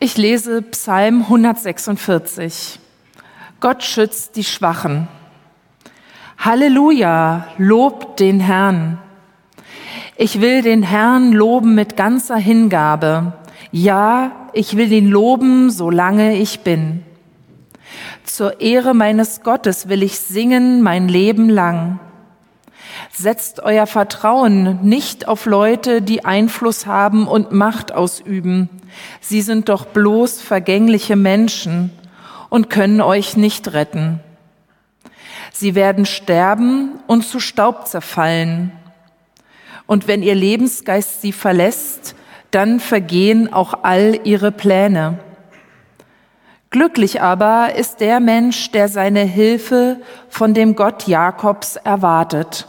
Ich lese Psalm 146. Gott schützt die Schwachen. Halleluja, lobt den Herrn. Ich will den Herrn loben mit ganzer Hingabe. Ja, ich will ihn loben, solange ich bin. Zur Ehre meines Gottes will ich singen mein Leben lang. Setzt euer Vertrauen nicht auf Leute, die Einfluss haben und Macht ausüben. Sie sind doch bloß vergängliche Menschen und können euch nicht retten. Sie werden sterben und zu Staub zerfallen. Und wenn ihr Lebensgeist sie verlässt, dann vergehen auch all ihre Pläne. Glücklich aber ist der Mensch, der seine Hilfe von dem Gott Jakobs erwartet.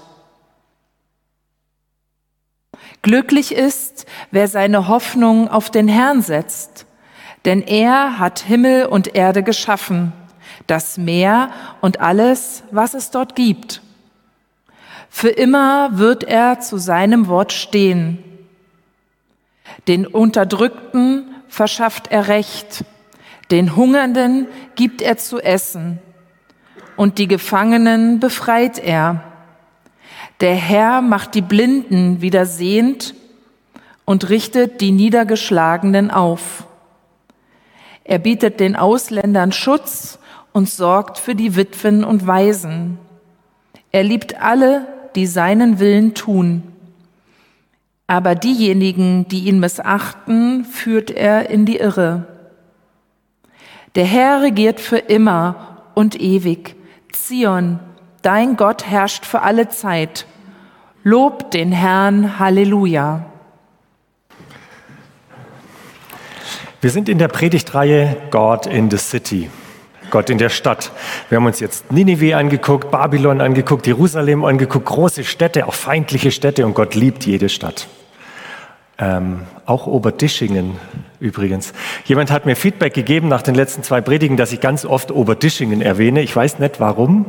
Glücklich ist, wer seine Hoffnung auf den Herrn setzt, denn er hat Himmel und Erde geschaffen, das Meer und alles, was es dort gibt. Für immer wird er zu seinem Wort stehen. Den Unterdrückten verschafft er Recht, den Hungernden gibt er zu essen und die Gefangenen befreit er. Der Herr macht die Blinden wieder sehend und richtet die Niedergeschlagenen auf. Er bietet den Ausländern Schutz und sorgt für die Witwen und Waisen. Er liebt alle, die seinen Willen tun. Aber diejenigen, die ihn missachten, führt er in die Irre. Der Herr regiert für immer und ewig. Zion, dein Gott herrscht für alle Zeit. Lob den Herrn, Halleluja. Wir sind in der Predigtreihe God in the City. Gott in der Stadt. Wir haben uns jetzt Ninive angeguckt, Babylon angeguckt, Jerusalem angeguckt, große Städte, auch feindliche Städte und Gott liebt jede Stadt. Ähm, auch Oberdischingen übrigens. Jemand hat mir Feedback gegeben nach den letzten zwei Predigen, dass ich ganz oft Oberdischingen erwähne. Ich weiß nicht warum.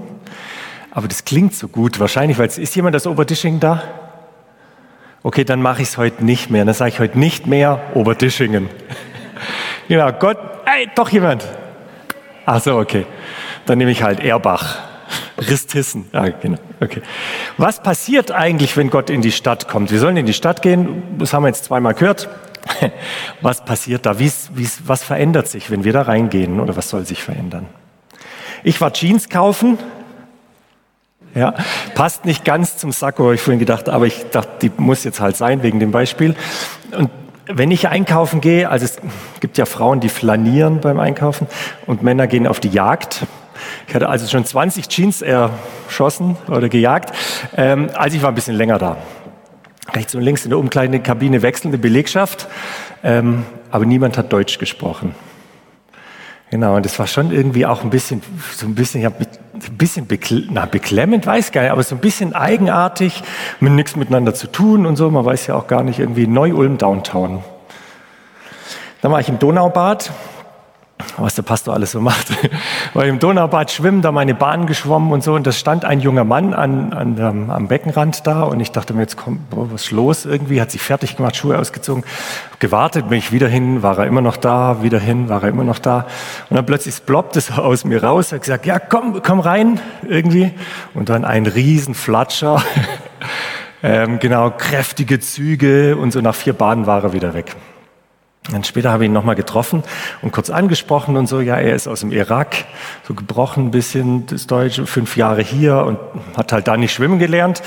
Aber das klingt so gut, wahrscheinlich, weil es ist jemand aus Oberdischingen da? Okay, dann mache ich es heute nicht mehr. Dann sage ich heute nicht mehr Oberdischingen. genau, Gott, ey, doch jemand. Ach so, okay. Dann nehme ich halt Erbach. Ristissen. Ja, genau. Okay. Was passiert eigentlich, wenn Gott in die Stadt kommt? Wir sollen in die Stadt gehen. Das haben wir jetzt zweimal gehört. Was passiert da? Wie's, wie's, was verändert sich, wenn wir da reingehen? Oder was soll sich verändern? Ich war Jeans kaufen ja, passt nicht ganz zum Sakko, habe ich vorhin gedacht, aber ich dachte, die muss jetzt halt sein wegen dem Beispiel. Und wenn ich einkaufen gehe, also es gibt ja Frauen, die flanieren beim Einkaufen und Männer gehen auf die Jagd. Ich hatte also schon 20 Jeans erschossen oder gejagt. Ähm, also ich war ein bisschen länger da. Rechts und links in der Umkleidekabine wechselnde Belegschaft, ähm, aber niemand hat Deutsch gesprochen. Genau, und das war schon irgendwie auch ein bisschen, so ein bisschen, ja, ein bisschen bekl na, beklemmend, weiß gar nicht, aber so ein bisschen eigenartig, mit nichts miteinander zu tun und so. Man weiß ja auch gar nicht, irgendwie Neu-Ulm Downtown. Dann war ich im Donaubad was der Pastor alles so macht. War im Donaubad schwimmen, da meine Bahn geschwommen und so. Und da stand ein junger Mann an, an dem, am Beckenrand da. Und ich dachte mir, jetzt kommt, boah, was los irgendwie? Hat sich fertig gemacht, Schuhe ausgezogen, gewartet, bin ich wieder hin, war er immer noch da, wieder hin, war er immer noch da. Und dann plötzlich ploppt es aus mir raus, hat gesagt, ja, komm, komm rein, irgendwie. Und dann ein Riesenflatscher. ähm, genau, kräftige Züge. Und so nach vier Bahnen war er wieder weg. Dann später habe ich ihn nochmal getroffen und kurz angesprochen und so, ja, er ist aus dem Irak, so gebrochen ein bisschen das Deutsche, fünf Jahre hier und hat halt da nicht schwimmen gelernt.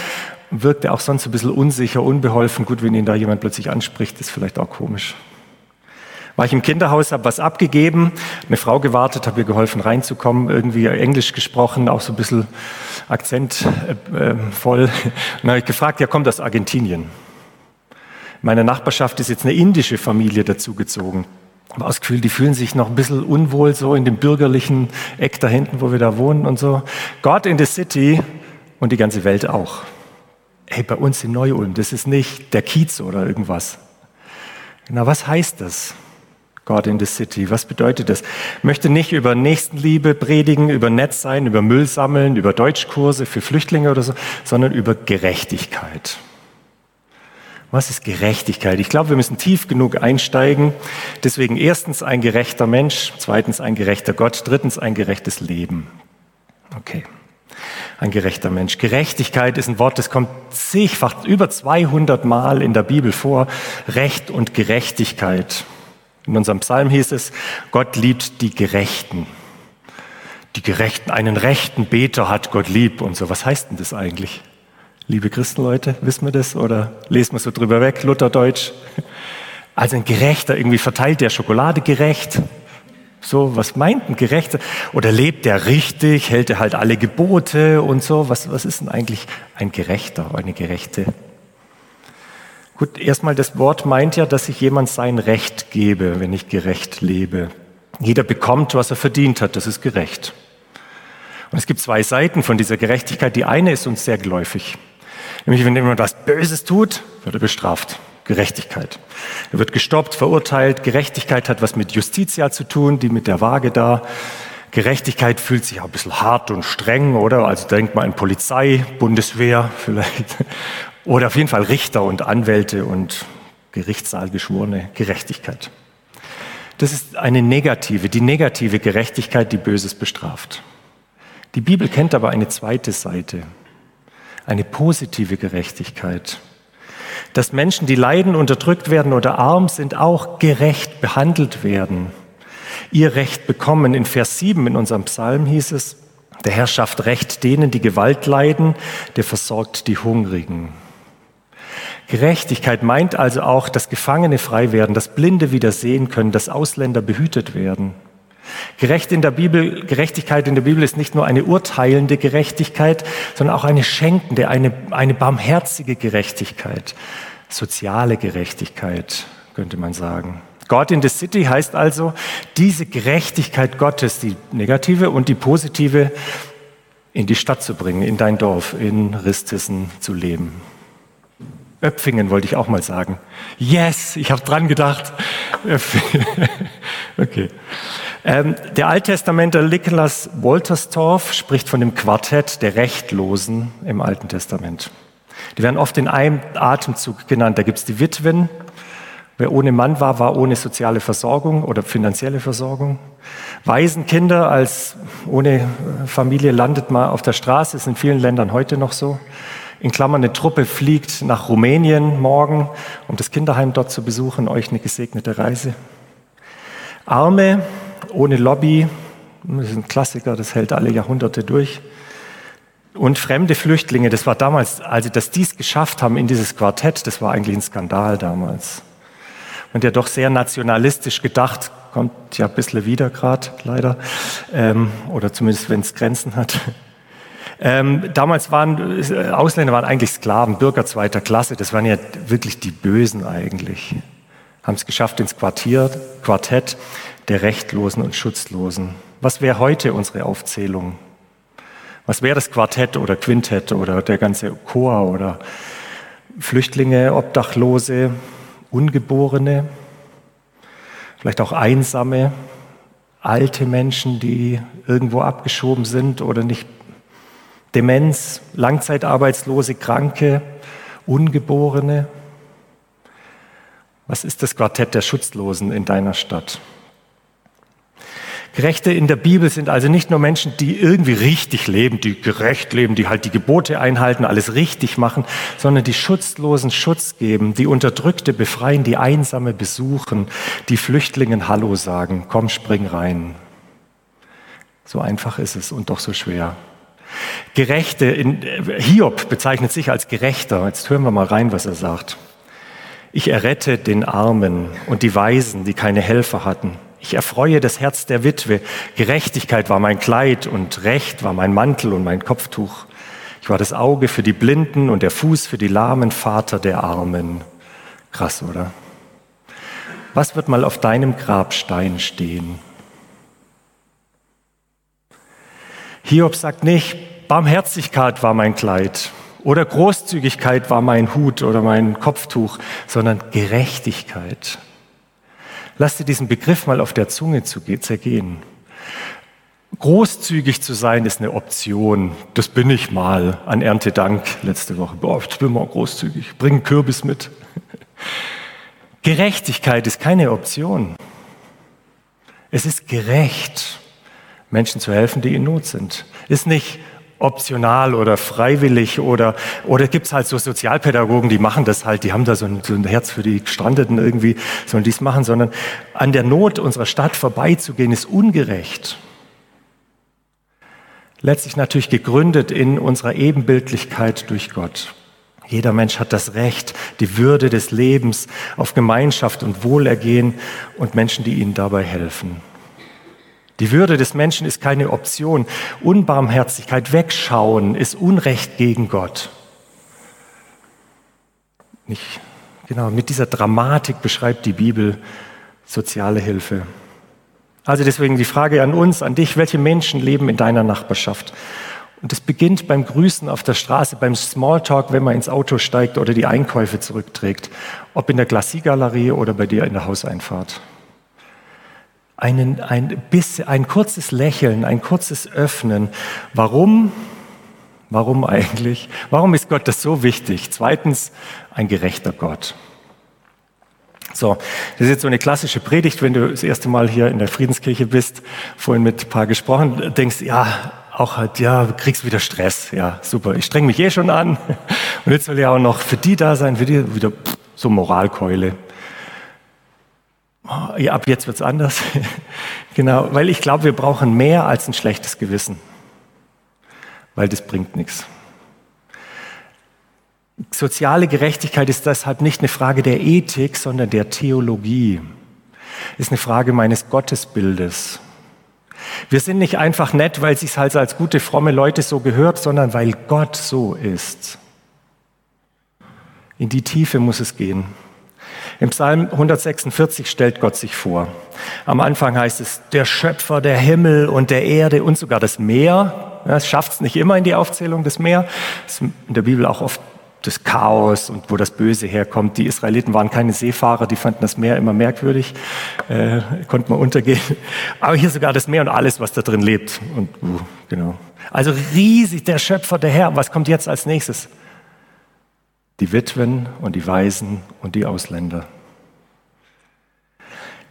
Wirkte auch sonst ein bisschen unsicher, unbeholfen. Gut, wenn ihn da jemand plötzlich anspricht, ist vielleicht auch komisch. War ich im Kinderhaus, habe was abgegeben, eine Frau gewartet, habe ihr geholfen reinzukommen, irgendwie Englisch gesprochen, auch so ein bisschen akzentvoll. Äh, äh, und dann habe ich gefragt, ja, kommt aus Argentinien meiner Nachbarschaft ist jetzt eine indische Familie dazugezogen. Aber das Gefühl, die fühlen sich noch ein bisschen unwohl so in dem bürgerlichen Eck da hinten, wo wir da wohnen und so. God in the City und die ganze Welt auch. Hey, bei uns in Neu-Ulm, das ist nicht der Kiez oder irgendwas. Na, was heißt das? God in the City. Was bedeutet das? Ich möchte nicht über Nächstenliebe predigen, über Netz sein, über Müll sammeln, über Deutschkurse für Flüchtlinge oder so, sondern über Gerechtigkeit. Was ist Gerechtigkeit? Ich glaube, wir müssen tief genug einsteigen. Deswegen erstens ein gerechter Mensch, zweitens ein gerechter Gott, drittens ein gerechtes Leben. Okay. Ein gerechter Mensch. Gerechtigkeit ist ein Wort, das kommt zigfach, über 200 Mal in der Bibel vor. Recht und Gerechtigkeit. In unserem Psalm hieß es, Gott liebt die Gerechten. Die Gerechten, einen rechten Beter hat Gott lieb und so. Was heißt denn das eigentlich? Liebe Christenleute, wissen wir das oder lesen wir so drüber weg, Lutherdeutsch? Also ein Gerechter, irgendwie verteilt der Schokolade gerecht. So, was meint ein Gerechter? Oder lebt der richtig, hält er halt alle Gebote und so? Was, was ist denn eigentlich ein Gerechter, eine Gerechte? Gut, erstmal das Wort meint ja, dass ich jemand sein Recht gebe, wenn ich gerecht lebe. Jeder bekommt, was er verdient hat, das ist gerecht. Und es gibt zwei Seiten von dieser Gerechtigkeit. Die eine ist uns sehr geläufig. Nämlich, wenn jemand was Böses tut, wird er bestraft. Gerechtigkeit. Er wird gestoppt, verurteilt. Gerechtigkeit hat was mit Justitia zu tun, die mit der Waage da. Gerechtigkeit fühlt sich auch ein bisschen hart und streng, oder? Also denkt man an Polizei, Bundeswehr vielleicht. Oder auf jeden Fall Richter und Anwälte und Gerichtssaalgeschworene. Gerechtigkeit. Das ist eine negative, die negative Gerechtigkeit, die Böses bestraft. Die Bibel kennt aber eine zweite Seite eine positive Gerechtigkeit. Dass Menschen, die leiden, unterdrückt werden oder arm sind, auch gerecht behandelt werden, ihr Recht bekommen. In Vers 7 in unserem Psalm hieß es, der Herr schafft Recht denen, die Gewalt leiden, der versorgt die Hungrigen. Gerechtigkeit meint also auch, dass Gefangene frei werden, dass Blinde wieder sehen können, dass Ausländer behütet werden. Gerecht in der Bibel, Gerechtigkeit in der Bibel ist nicht nur eine urteilende Gerechtigkeit, sondern auch eine schenkende, eine, eine barmherzige Gerechtigkeit, soziale Gerechtigkeit, könnte man sagen. God in the City heißt also, diese Gerechtigkeit Gottes, die negative und die positive, in die Stadt zu bringen, in dein Dorf, in Ristissen zu leben. Öpfingen wollte ich auch mal sagen. Yes, ich habe dran gedacht. okay. Ähm, der Alttestamentler Nicholas Wolterstorff spricht von dem Quartett der Rechtlosen im Alten Testament. Die werden oft in einem Atemzug genannt. Da gibt es die Witwen. Wer ohne Mann war, war ohne soziale Versorgung oder finanzielle Versorgung. Waisenkinder als ohne Familie landet mal auf der Straße, ist in vielen Ländern heute noch so. In Klammern, eine Truppe fliegt nach Rumänien morgen, um das Kinderheim dort zu besuchen. Euch eine gesegnete Reise. Arme ohne Lobby, das ist ein Klassiker, das hält alle Jahrhunderte durch. Und fremde Flüchtlinge, das war damals, als sie das dies geschafft haben in dieses Quartett, das war eigentlich ein Skandal damals. Und der doch sehr nationalistisch gedacht, kommt ja ein bisschen wieder gerade, leider, ähm, oder zumindest wenn es Grenzen hat. Ähm, damals waren Ausländer waren eigentlich Sklaven, Bürger zweiter Klasse, das waren ja wirklich die Bösen eigentlich. Haben es geschafft ins Quartier, Quartett der Rechtlosen und Schutzlosen. Was wäre heute unsere Aufzählung? Was wäre das Quartett oder Quintett oder der ganze Chor oder Flüchtlinge, Obdachlose, Ungeborene, vielleicht auch Einsame, alte Menschen, die irgendwo abgeschoben sind oder nicht, Demenz, Langzeitarbeitslose, Kranke, Ungeborene. Was ist das Quartett der Schutzlosen in deiner Stadt? Gerechte in der Bibel sind also nicht nur Menschen, die irgendwie richtig leben, die gerecht leben, die halt die Gebote einhalten, alles richtig machen, sondern die Schutzlosen Schutz geben, die Unterdrückte befreien, die Einsame besuchen, die Flüchtlingen Hallo sagen, komm, spring rein. So einfach ist es und doch so schwer. Gerechte, in, Hiob bezeichnet sich als Gerechter. Jetzt hören wir mal rein, was er sagt. Ich errette den Armen und die Weisen, die keine Helfer hatten. Ich erfreue das Herz der Witwe. Gerechtigkeit war mein Kleid und Recht war mein Mantel und mein Kopftuch. Ich war das Auge für die Blinden und der Fuß für die lahmen Vater der Armen. Krass, oder? Was wird mal auf deinem Grabstein stehen? Hiob sagt nicht, Barmherzigkeit war mein Kleid oder Großzügigkeit war mein Hut oder mein Kopftuch, sondern Gerechtigkeit. Lass dir diesen Begriff mal auf der Zunge zergehen. Großzügig zu sein ist eine Option. Das bin ich mal an Erntedank letzte Woche. Boah, ich bin mal großzügig. Bring Kürbis mit. Gerechtigkeit ist keine Option. Es ist gerecht, Menschen zu helfen, die in Not sind. Ist nicht optional oder freiwillig oder, oder gibt es halt so Sozialpädagogen, die machen das halt, die haben da so ein, so ein Herz für die Gestrandeten irgendwie, sollen dies machen, sondern an der Not unserer Stadt vorbeizugehen, ist ungerecht. Letztlich natürlich gegründet in unserer Ebenbildlichkeit durch Gott. Jeder Mensch hat das Recht, die Würde des Lebens auf Gemeinschaft und Wohlergehen und Menschen, die ihnen dabei helfen. Die Würde des Menschen ist keine Option. Unbarmherzigkeit, Wegschauen ist Unrecht gegen Gott. Nicht, genau, mit dieser Dramatik beschreibt die Bibel soziale Hilfe. Also deswegen die Frage an uns, an dich, welche Menschen leben in deiner Nachbarschaft? Und es beginnt beim Grüßen auf der Straße, beim Smalltalk, wenn man ins Auto steigt oder die Einkäufe zurückträgt, ob in der Glacier-Galerie oder bei dir in der Hauseinfahrt einen, ein, bisschen, ein kurzes Lächeln, ein kurzes Öffnen. Warum? Warum eigentlich? Warum ist Gott das so wichtig? Zweitens, ein gerechter Gott. So, das ist jetzt so eine klassische Predigt, wenn du das erste Mal hier in der Friedenskirche bist, vorhin mit ein paar gesprochen, denkst, ja, auch halt, ja, kriegst wieder Stress, ja, super, ich streng mich eh schon an und jetzt soll ja auch noch für die da sein, für die wieder so Moralkeule oh, ja, ab jetzt wird's anders. genau, weil ich glaube, wir brauchen mehr als ein schlechtes Gewissen, weil das bringt nichts. Soziale Gerechtigkeit ist deshalb nicht eine Frage der Ethik, sondern der Theologie. Ist eine Frage meines Gottesbildes. Wir sind nicht einfach nett, weil es sich halt als gute, fromme Leute so gehört, sondern weil Gott so ist. In die Tiefe muss es gehen. Im Psalm 146 stellt Gott sich vor. Am Anfang heißt es, der Schöpfer der Himmel und der Erde und sogar das Meer. Es schafft es nicht immer in die Aufzählung des Meer. Das ist in der Bibel auch oft das Chaos und wo das Böse herkommt. Die Israeliten waren keine Seefahrer, die fanden das Meer immer merkwürdig, äh, konnte man untergehen. Aber hier sogar das Meer und alles, was da drin lebt. Und uh, genau. Also riesig der Schöpfer, der Herr. Was kommt jetzt als nächstes? Die Witwen und die Waisen und die Ausländer.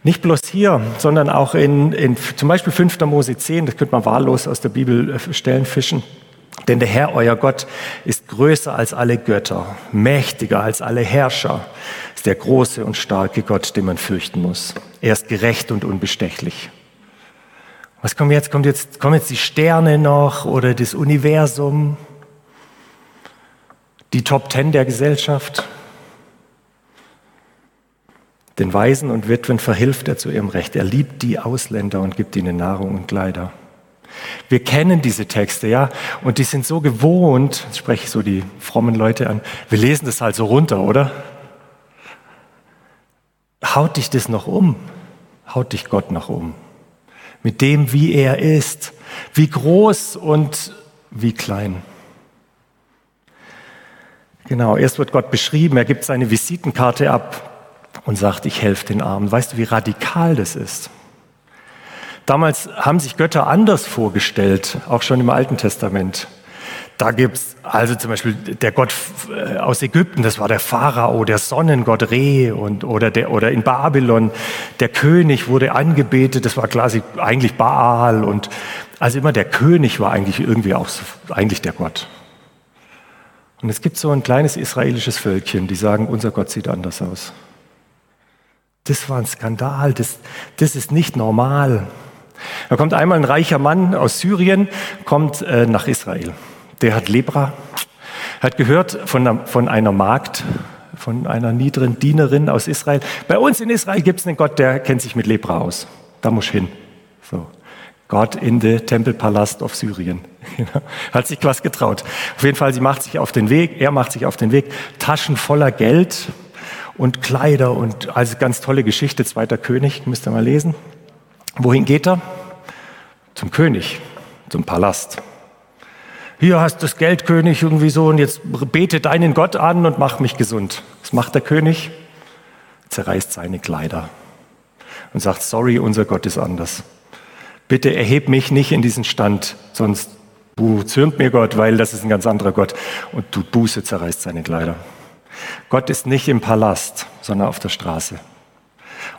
Nicht bloß hier, sondern auch in, in zum Beispiel 5. Mose 10, das könnte man wahllos aus der Bibel äh, stellen, fischen. Denn der Herr, euer Gott, ist größer als alle Götter, mächtiger als alle Herrscher, ist der große und starke Gott, den man fürchten muss. Er ist gerecht und unbestechlich. Was kommt jetzt? Kommt jetzt, kommen jetzt die Sterne noch oder das Universum? Die Top Ten der Gesellschaft. Den Waisen und Witwen verhilft er zu ihrem Recht. Er liebt die Ausländer und gibt ihnen Nahrung und Kleider. Wir kennen diese Texte, ja, und die sind so gewohnt, jetzt spreche ich so die frommen Leute an, wir lesen das halt so runter, oder? Haut dich das noch um? Haut dich Gott noch um? Mit dem, wie er ist, wie groß und wie klein. Genau, erst wird Gott beschrieben, er gibt seine Visitenkarte ab und sagt, ich helfe den Armen. Weißt du, wie radikal das ist? Damals haben sich Götter anders vorgestellt, auch schon im Alten Testament. Da gibt's also zum Beispiel der Gott äh, aus Ägypten, das war der Pharao, der Sonnengott Re und, oder, der, oder in Babylon, der König wurde angebetet, das war quasi eigentlich Baal und also immer der König war eigentlich irgendwie auch eigentlich der Gott. Und es gibt so ein kleines israelisches Völkchen, die sagen, unser Gott sieht anders aus. Das war ein Skandal, das, das ist nicht normal. Da kommt einmal ein reicher Mann aus Syrien, kommt äh, nach Israel. Der hat Lepra, hat gehört von einer, von einer Magd, von einer niederen Dienerin aus Israel. Bei uns in Israel gibt es einen Gott, der kennt sich mit Lepra aus. Da muss ich hin. So. Gott in den Tempelpalast auf Syrien. Hat sich was getraut. Auf jeden Fall, sie macht sich auf den Weg, er macht sich auf den Weg, Taschen voller Geld und Kleider und also ganz tolle Geschichte, zweiter König, müsst ihr mal lesen. Wohin geht er? Zum König, zum Palast. Hier hast du das Geld, König, irgendwie so, und jetzt bete deinen Gott an und mach mich gesund. Was macht der König? Zerreißt seine Kleider und sagt, sorry, unser Gott ist anders bitte erheb mich nicht in diesen Stand, sonst zürnt mir Gott, weil das ist ein ganz anderer Gott. Und du Buße zerreißt seine Kleider. Gott ist nicht im Palast, sondern auf der Straße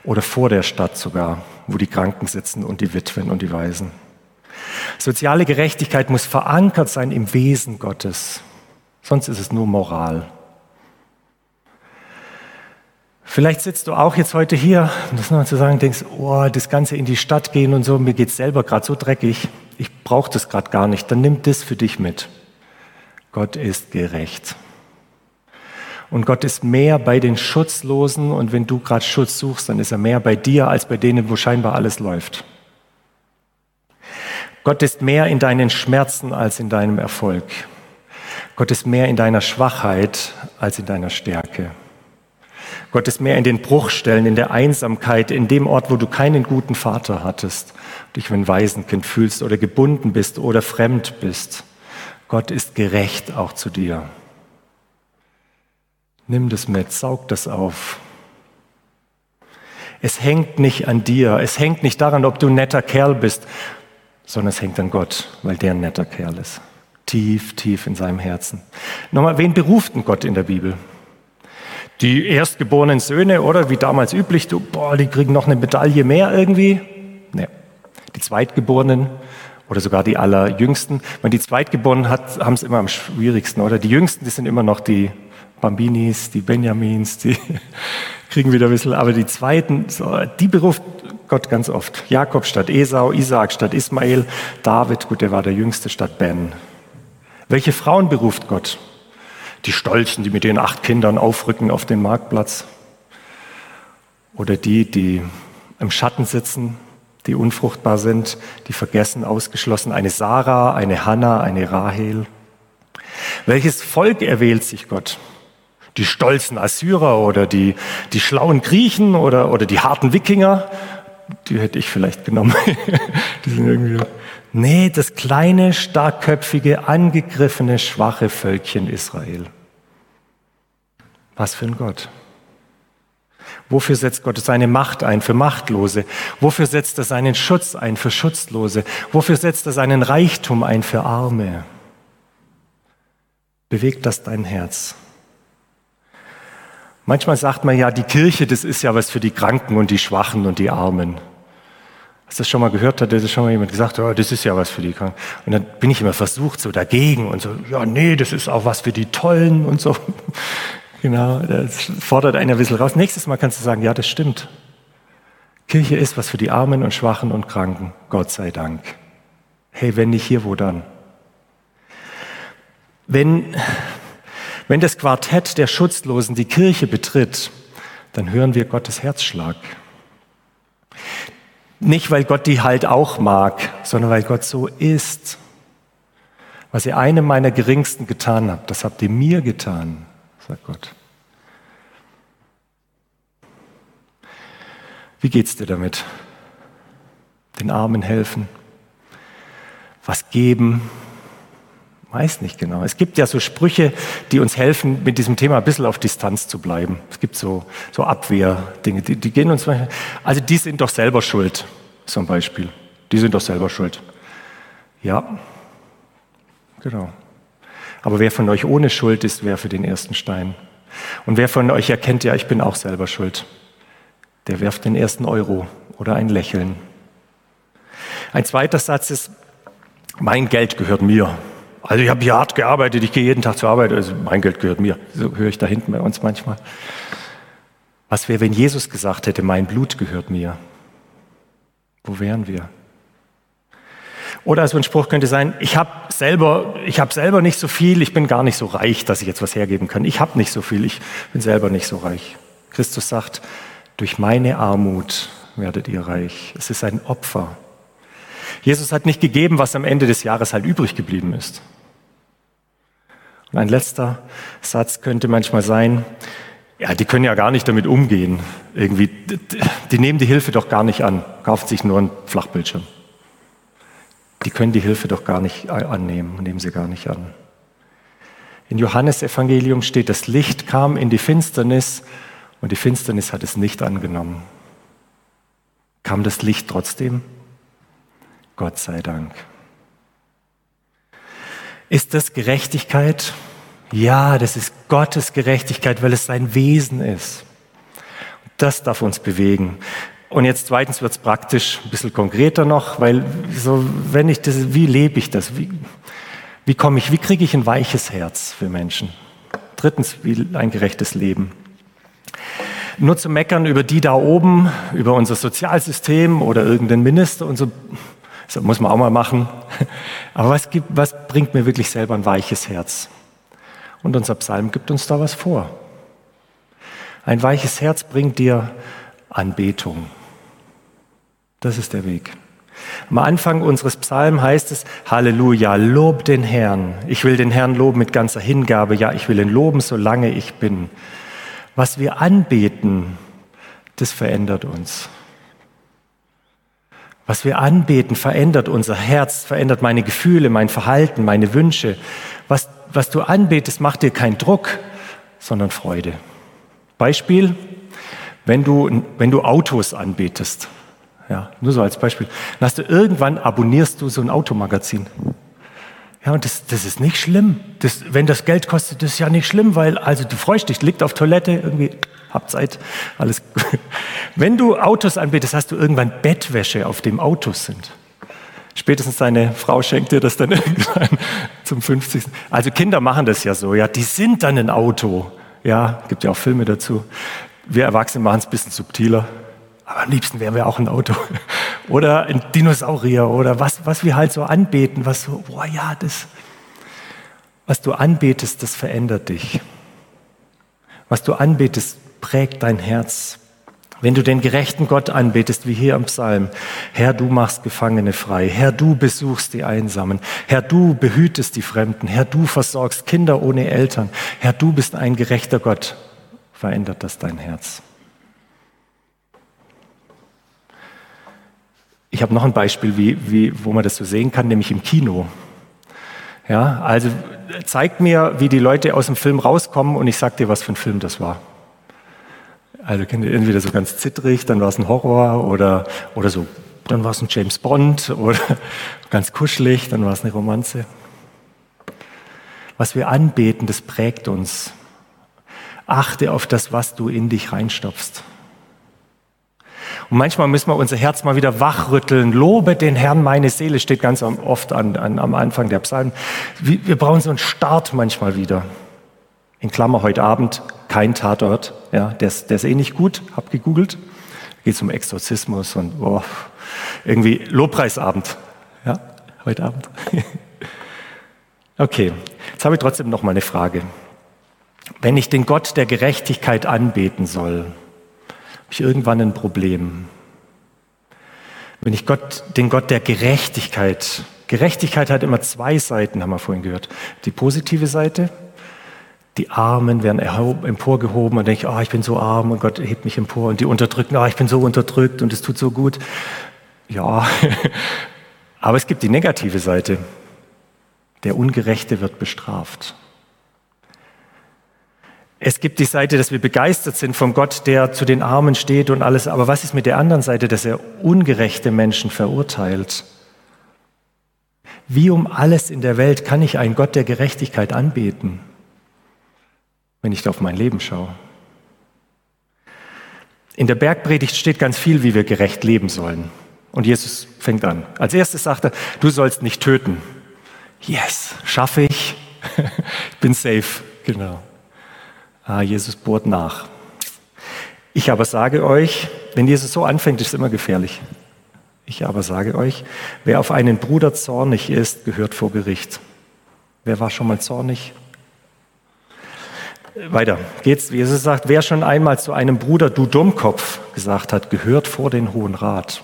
oder vor der Stadt sogar, wo die Kranken sitzen und die Witwen und die Waisen. Soziale Gerechtigkeit muss verankert sein im Wesen Gottes, sonst ist es nur Moral. Vielleicht sitzt du auch jetzt heute hier, um das nochmal zu sagen, denkst, oh, das Ganze in die Stadt gehen und so, mir geht's selber gerade so dreckig, ich brauche das gerade gar nicht, dann nimm das für dich mit. Gott ist gerecht. Und Gott ist mehr bei den Schutzlosen und wenn du gerade Schutz suchst, dann ist er mehr bei dir als bei denen, wo scheinbar alles läuft. Gott ist mehr in deinen Schmerzen als in deinem Erfolg. Gott ist mehr in deiner Schwachheit als in deiner Stärke. Gott ist mehr in den Bruchstellen, in der Einsamkeit, in dem Ort, wo du keinen guten Vater hattest, dich wie ein Waisenkind fühlst oder gebunden bist oder fremd bist. Gott ist gerecht auch zu dir. Nimm das mit, saug das auf. Es hängt nicht an dir, es hängt nicht daran, ob du ein netter Kerl bist, sondern es hängt an Gott, weil der ein netter Kerl ist. Tief, tief in seinem Herzen. Nochmal, wen beruft denn Gott in der Bibel? Die erstgeborenen Söhne, oder wie damals üblich, du, boah, die kriegen noch eine Medaille mehr irgendwie. Nee. Die Zweitgeborenen oder sogar die Allerjüngsten. Wenn die Zweitgeborenen haben es immer am schwierigsten, oder? Die Jüngsten, die sind immer noch die Bambinis, die Benjamins, die kriegen wieder ein bisschen, aber die zweiten, so, die beruft Gott ganz oft. Jakob statt Esau, Isaak statt Ismael, David, gut, der war der jüngste statt Ben. Welche Frauen beruft Gott? Die Stolzen, die mit ihren acht Kindern aufrücken auf den Marktplatz. Oder die, die im Schatten sitzen, die unfruchtbar sind, die vergessen, ausgeschlossen. Eine Sarah, eine Hannah, eine Rahel. Welches Volk erwählt sich Gott? die stolzen Assyrer oder die, die schlauen Griechen oder, oder die harten Wikinger. Die hätte ich vielleicht genommen. die sind irgendwie. Nee, das kleine, starkköpfige, angegriffene, schwache Völkchen Israel. Was für ein Gott. Wofür setzt Gott seine Macht ein? Für Machtlose. Wofür setzt er seinen Schutz ein? Für Schutzlose. Wofür setzt er seinen Reichtum ein? Für Arme. Bewegt das dein Herz? Manchmal sagt man ja, die Kirche, das ist ja was für die Kranken und die Schwachen und die Armen. Hast du das schon mal gehört? Hat das schon mal jemand gesagt? Oh, das ist ja was für die Kranken. Und dann bin ich immer versucht, so dagegen und so, ja, nee, das ist auch was für die Tollen und so. Genau, das fordert einen ein bisschen raus. Nächstes Mal kannst du sagen, ja, das stimmt. Kirche ist was für die Armen und Schwachen und Kranken. Gott sei Dank. Hey, wenn nicht hier, wo dann? Wenn, wenn das Quartett der Schutzlosen die Kirche betritt, dann hören wir Gottes Herzschlag. Nicht, weil Gott die halt auch mag, sondern weil Gott so ist. Was ihr einem meiner Geringsten getan habt, das habt ihr mir getan, sagt Gott. Wie geht's dir damit? Den Armen helfen, was geben, Weiß nicht genau. Es gibt ja so Sprüche, die uns helfen, mit diesem Thema ein bisschen auf Distanz zu bleiben. Es gibt so, so Abwehrdinge, die, die gehen uns also die sind doch selber schuld, zum Beispiel. Die sind doch selber schuld. Ja, genau. Aber wer von euch ohne Schuld ist, wer für den ersten Stein. Und wer von euch erkennt, ja, ich bin auch selber schuld, der werft den ersten Euro oder ein Lächeln. Ein zweiter Satz ist, mein Geld gehört mir. Also ich habe hier hart gearbeitet, ich gehe jeden Tag zur Arbeit, also mein Geld gehört mir. So höre ich da hinten bei uns manchmal. Was wäre, wenn Jesus gesagt hätte, mein Blut gehört mir? Wo wären wir? Oder so ein Spruch könnte sein, ich habe selber, ich habe selber nicht so viel, ich bin gar nicht so reich, dass ich jetzt was hergeben kann. Ich habe nicht so viel, ich bin selber nicht so reich. Christus sagt, durch meine Armut werdet ihr reich. Es ist ein Opfer. Jesus hat nicht gegeben, was am Ende des Jahres halt übrig geblieben ist. Und ein letzter Satz könnte manchmal sein, ja, die können ja gar nicht damit umgehen. Irgendwie, die nehmen die Hilfe doch gar nicht an, kaufen sich nur einen Flachbildschirm. Die können die Hilfe doch gar nicht annehmen, nehmen sie gar nicht an. In Johannes Evangelium steht, das Licht kam in die Finsternis und die Finsternis hat es nicht angenommen. Kam das Licht trotzdem? Gott sei Dank. Ist das Gerechtigkeit? Ja, das ist Gottes Gerechtigkeit, weil es sein Wesen ist. Das darf uns bewegen. Und jetzt zweitens wird es praktisch, ein bisschen konkreter noch, weil so, wenn ich das, wie lebe ich das? Wie, wie komme ich, wie kriege ich ein weiches Herz für Menschen? Drittens, wie ein gerechtes Leben. Nur zu meckern über die da oben, über unser Sozialsystem oder irgendeinen Minister und so, das muss man auch mal machen. Aber was, gibt, was bringt mir wirklich selber ein weiches Herz? Und unser Psalm gibt uns da was vor. Ein weiches Herz bringt dir Anbetung. Das ist der Weg. Am Anfang unseres Psalms heißt es, Halleluja, lob den Herrn. Ich will den Herrn loben mit ganzer Hingabe. Ja, ich will ihn loben, solange ich bin. Was wir anbeten, das verändert uns. Was wir anbeten, verändert unser Herz, verändert meine Gefühle, mein Verhalten, meine Wünsche. Was, was du anbetest, macht dir keinen Druck, sondern Freude. Beispiel, wenn du, wenn du Autos anbetest. Ja, nur so als Beispiel. Dann hast du irgendwann abonnierst du so ein Automagazin. Ja, und das, das ist nicht schlimm. Das, wenn das Geld kostet, das ist ja nicht schlimm, weil also du freust dich, liegt auf Toilette, irgendwie, hab Zeit, alles. Wenn du Autos anbietest, hast du irgendwann Bettwäsche, auf dem Autos sind. Spätestens deine Frau schenkt dir das dann irgendwann zum 50. Also Kinder machen das ja so, ja, die sind dann ein Auto. Ja, gibt ja auch Filme dazu. Wir Erwachsene machen es ein bisschen subtiler. Aber am liebsten wären wir auch ein Auto. Oder ein Dinosaurier oder was, was wir halt so anbeten, was so, boah, ja, das, was du anbetest, das verändert dich. Was du anbetest, prägt dein Herz. Wenn du den gerechten Gott anbetest, wie hier im Psalm, Herr, du machst Gefangene frei, Herr, du besuchst die Einsamen, Herr, du behütest die Fremden, Herr, du versorgst Kinder ohne Eltern, Herr, du bist ein gerechter Gott, verändert das dein Herz. Ich habe noch ein Beispiel, wie, wie, wo man das so sehen kann, nämlich im Kino. Ja, also zeigt mir, wie die Leute aus dem Film rauskommen und ich sag dir, was für ein Film das war. Also entweder so ganz zittrig, dann war es ein Horror oder, oder so, dann war es ein James Bond oder ganz kuschelig, dann war es eine Romanze. Was wir anbeten, das prägt uns. Achte auf das, was du in dich reinstopfst. Und manchmal müssen wir unser Herz mal wieder wachrütteln. Lobe den Herrn, meine Seele, steht ganz oft an, an, am Anfang der Psalmen. Wir brauchen so einen Start manchmal wieder. In Klammer heute Abend, kein Tatort. Ja, der, ist, der ist eh nicht gut, hab gegoogelt. Geht um Exorzismus und oh, irgendwie Lobpreisabend. Ja, heute Abend. okay, jetzt habe ich trotzdem noch mal eine Frage. Wenn ich den Gott der Gerechtigkeit anbeten soll, ich irgendwann ein Problem. Wenn ich Gott, den Gott der Gerechtigkeit, Gerechtigkeit hat immer zwei Seiten, haben wir vorhin gehört. Die positive Seite, die Armen werden emporgehoben und denke ich, oh, ich bin so arm und Gott hebt mich empor. Und die Unterdrückten, oh, ich bin so unterdrückt und es tut so gut. Ja, aber es gibt die negative Seite. Der Ungerechte wird bestraft. Es gibt die Seite, dass wir begeistert sind vom Gott, der zu den Armen steht und alles. Aber was ist mit der anderen Seite, dass er ungerechte Menschen verurteilt? Wie um alles in der Welt kann ich einen Gott der Gerechtigkeit anbeten, wenn ich auf mein Leben schaue? In der Bergpredigt steht ganz viel, wie wir gerecht leben sollen. Und Jesus fängt an. Als erstes sagt er, du sollst nicht töten. Yes, schaffe ich. ich bin safe. Genau. Ah, Jesus bohrt nach. Ich aber sage euch, wenn Jesus so anfängt, ist es immer gefährlich. Ich aber sage euch, wer auf einen Bruder zornig ist, gehört vor Gericht. Wer war schon mal zornig? Weiter geht's. Jesus sagt, wer schon einmal zu einem Bruder, du Dummkopf, gesagt hat, gehört vor den Hohen Rat.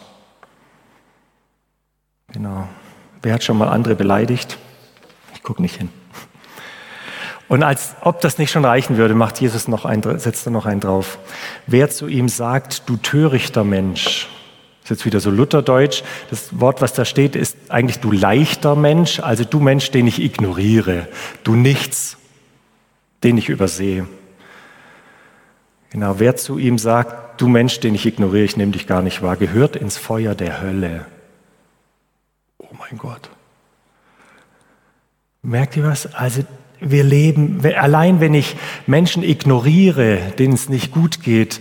Genau. Wer hat schon mal andere beleidigt? Ich gucke nicht hin. Und als ob das nicht schon reichen würde, macht Jesus noch ein, setzt er noch einen drauf. Wer zu ihm sagt, du törichter Mensch, ist jetzt wieder so Lutherdeutsch. Das Wort, was da steht, ist eigentlich du leichter Mensch, also du Mensch, den ich ignoriere, du Nichts, den ich übersehe. Genau, wer zu ihm sagt, du Mensch, den ich ignoriere, ich nehme dich gar nicht wahr, gehört ins Feuer der Hölle. Oh mein Gott. Merkt ihr was? Also wir leben, allein wenn ich Menschen ignoriere, denen es nicht gut geht,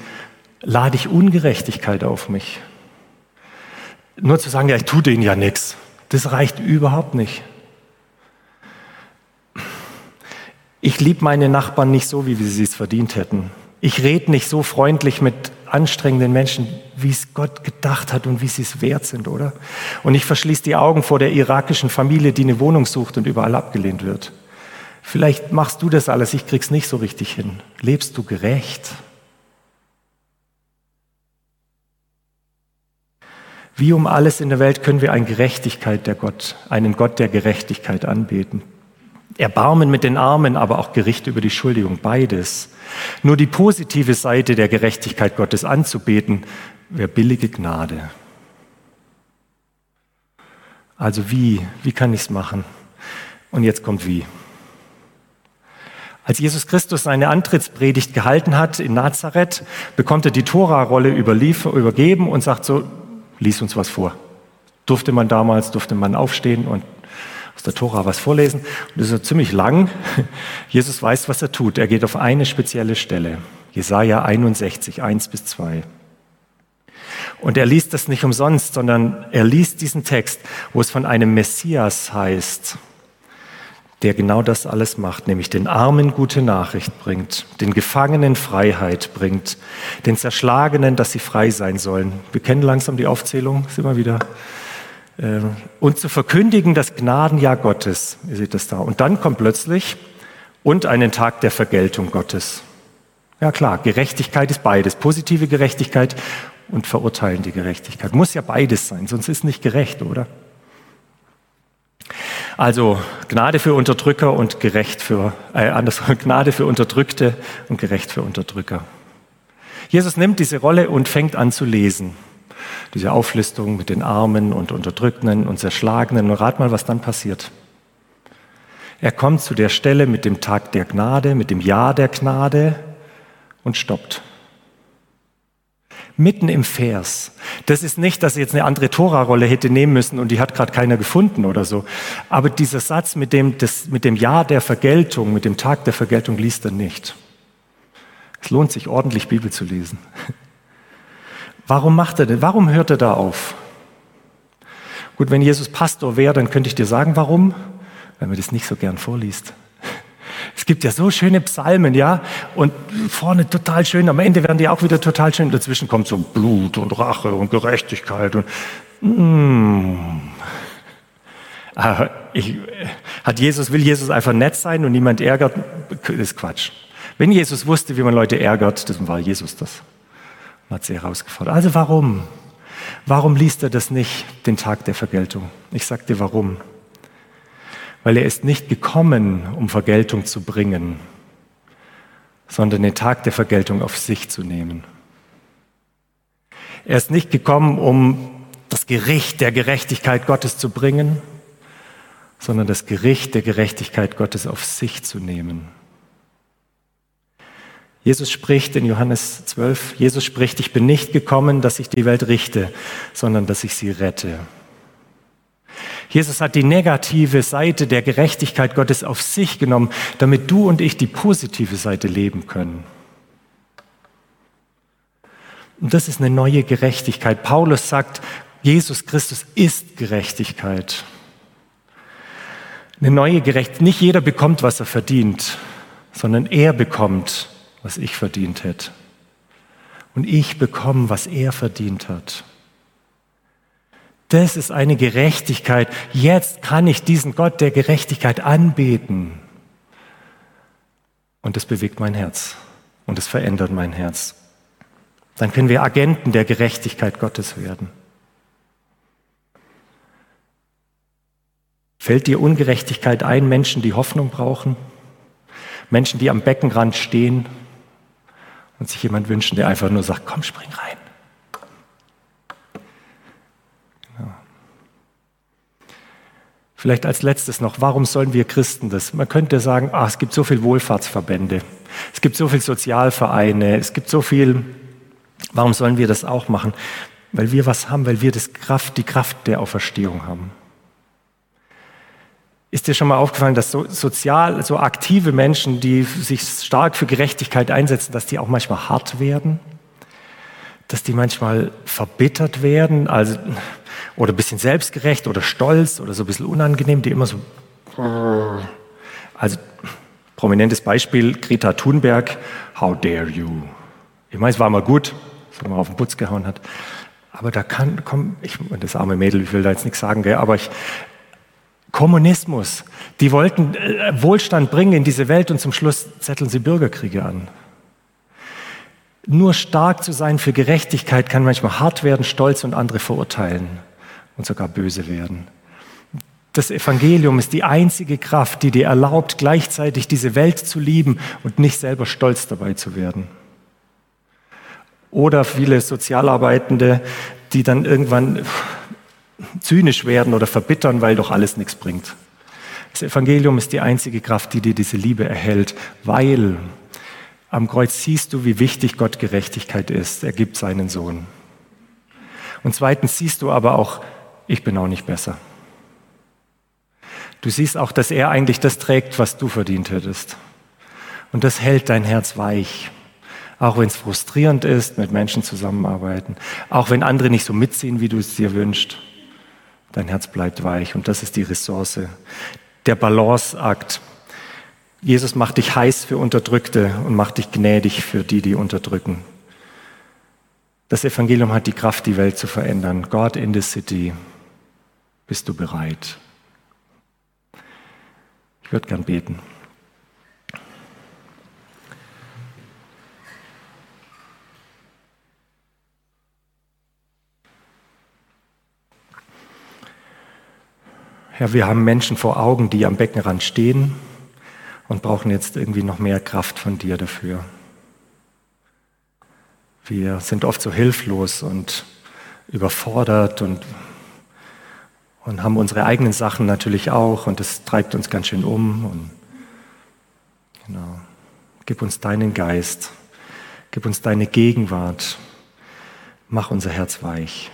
lade ich Ungerechtigkeit auf mich. Nur zu sagen, ja, ich tue denen ja nichts, das reicht überhaupt nicht. Ich liebe meine Nachbarn nicht so, wie sie es verdient hätten. Ich rede nicht so freundlich mit anstrengenden Menschen, wie es Gott gedacht hat und wie sie es wert sind, oder? Und ich verschließe die Augen vor der irakischen Familie, die eine Wohnung sucht und überall abgelehnt wird. Vielleicht machst du das alles, ich krieg's nicht so richtig hin. Lebst du gerecht? Wie um alles in der Welt können wir eine Gerechtigkeit der Gott, einen Gott der Gerechtigkeit anbeten. Erbarmen mit den Armen, aber auch Gericht über die Schuldigung, beides. Nur die positive Seite der Gerechtigkeit Gottes anzubeten, wäre billige Gnade. Also wie, wie kann ich es machen? Und jetzt kommt wie. Als Jesus Christus seine Antrittspredigt gehalten hat in Nazareth, bekommt er die Tora-Rolle übergeben und sagt so, lies uns was vor. Durfte man damals, durfte man aufstehen und aus der Tora was vorlesen. Und das ist ziemlich lang. Jesus weiß, was er tut. Er geht auf eine spezielle Stelle. Jesaja 61, 1 bis 2. Und er liest das nicht umsonst, sondern er liest diesen Text, wo es von einem Messias heißt, der genau das alles macht, nämlich den Armen gute Nachricht bringt, den Gefangenen Freiheit bringt, den Zerschlagenen, dass sie frei sein sollen. Wir kennen langsam die Aufzählung, sind wir wieder ähm, und zu verkündigen das Gnadenjahr Gottes. Ihr seht das da. Und dann kommt plötzlich und einen Tag der Vergeltung Gottes. Ja klar, Gerechtigkeit ist beides. Positive Gerechtigkeit und verurteilende Gerechtigkeit. Muss ja beides sein, sonst ist nicht gerecht, oder? Also Gnade für Unterdrücker und gerecht für, äh, anders, Gnade für Unterdrückte und gerecht für Unterdrücker. Jesus nimmt diese Rolle und fängt an zu lesen diese Auflistung mit den Armen und Unterdrückten und Zerschlagenen. Und rat mal, was dann passiert. Er kommt zu der Stelle mit dem Tag der Gnade, mit dem Ja der Gnade und stoppt. Mitten im Vers. Das ist nicht, dass er jetzt eine andere Tora-Rolle hätte nehmen müssen und die hat gerade keiner gefunden oder so. Aber dieser Satz mit dem, das, mit dem Ja der Vergeltung, mit dem Tag der Vergeltung liest er nicht. Es lohnt sich ordentlich Bibel zu lesen. Warum macht er denn? Warum hört er da auf? Gut, wenn Jesus Pastor wäre, dann könnte ich dir sagen, warum? Weil man das nicht so gern vorliest. Es gibt ja so schöne Psalmen, ja, und vorne total schön, am Ende werden die auch wieder total schön. Dazwischen kommt so Blut und Rache und Gerechtigkeit und mm. ich, hat Jesus, will Jesus einfach nett sein und niemand ärgert? Das ist Quatsch. Wenn Jesus wusste, wie man Leute ärgert, dann war Jesus das hat sie herausgefordert. Also warum? Warum liest er das nicht, den Tag der Vergeltung? Ich sage dir warum. Weil er ist nicht gekommen, um Vergeltung zu bringen, sondern den Tag der Vergeltung auf sich zu nehmen. Er ist nicht gekommen, um das Gericht der Gerechtigkeit Gottes zu bringen, sondern das Gericht der Gerechtigkeit Gottes auf sich zu nehmen. Jesus spricht in Johannes 12, Jesus spricht, ich bin nicht gekommen, dass ich die Welt richte, sondern dass ich sie rette. Jesus hat die negative Seite der Gerechtigkeit Gottes auf sich genommen, damit du und ich die positive Seite leben können. Und das ist eine neue Gerechtigkeit. Paulus sagt, Jesus Christus ist Gerechtigkeit. Eine neue Gerechtigkeit. Nicht jeder bekommt, was er verdient, sondern er bekommt, was ich verdient hätte. Und ich bekomme, was er verdient hat. Das ist eine Gerechtigkeit. Jetzt kann ich diesen Gott der Gerechtigkeit anbeten. Und das bewegt mein Herz. Und es verändert mein Herz. Dann können wir Agenten der Gerechtigkeit Gottes werden. Fällt dir Ungerechtigkeit ein, Menschen, die Hoffnung brauchen? Menschen, die am Beckenrand stehen und sich jemand wünschen, der einfach nur sagt, komm, spring rein. Vielleicht als letztes noch, warum sollen wir Christen das? Man könnte sagen, ach, es gibt so viele Wohlfahrtsverbände, es gibt so viele Sozialvereine, es gibt so viel, warum sollen wir das auch machen? Weil wir was haben, weil wir das Kraft, die Kraft der Auferstehung haben. Ist dir schon mal aufgefallen, dass so sozial, so aktive Menschen, die sich stark für Gerechtigkeit einsetzen, dass die auch manchmal hart werden? Dass die manchmal verbittert werden, also, oder ein bisschen selbstgerecht oder stolz oder so ein bisschen unangenehm, die immer so, also, prominentes Beispiel, Greta Thunberg, how dare you? Ich meine, es war mal gut, dass man auf den Putz gehauen hat. Aber da kann, komm, ich, das arme Mädel, ich will da jetzt nichts sagen, gell, aber ich, Kommunismus. Die wollten äh, Wohlstand bringen in diese Welt und zum Schluss zetteln sie Bürgerkriege an. Nur stark zu sein für Gerechtigkeit kann manchmal hart werden, stolz und andere verurteilen und sogar böse werden. Das Evangelium ist die einzige Kraft, die dir erlaubt, gleichzeitig diese Welt zu lieben und nicht selber stolz dabei zu werden. Oder viele Sozialarbeitende, die dann irgendwann zynisch werden oder verbittern, weil doch alles nichts bringt. Das Evangelium ist die einzige Kraft, die dir diese Liebe erhält, weil am Kreuz siehst du, wie wichtig Gott Gerechtigkeit ist. Er gibt seinen Sohn. Und zweitens siehst du aber auch, ich bin auch nicht besser. Du siehst auch, dass er eigentlich das trägt, was du verdient hättest. Und das hält dein Herz weich. Auch wenn es frustrierend ist, mit Menschen zusammenarbeiten. Auch wenn andere nicht so mitziehen, wie du es dir wünschst. Dein Herz bleibt weich und das ist die Ressource. Der Balanceakt. Jesus macht dich heiß für Unterdrückte und macht dich gnädig für die, die unterdrücken. Das Evangelium hat die Kraft, die Welt zu verändern. God in the city. Bist du bereit? Ich würde gern beten. Herr, wir haben Menschen vor Augen, die am Beckenrand stehen und brauchen jetzt irgendwie noch mehr Kraft von dir dafür. Wir sind oft so hilflos und überfordert und, und haben unsere eigenen Sachen natürlich auch und das treibt uns ganz schön um. Und, genau. Gib uns deinen Geist, gib uns deine Gegenwart, mach unser Herz weich.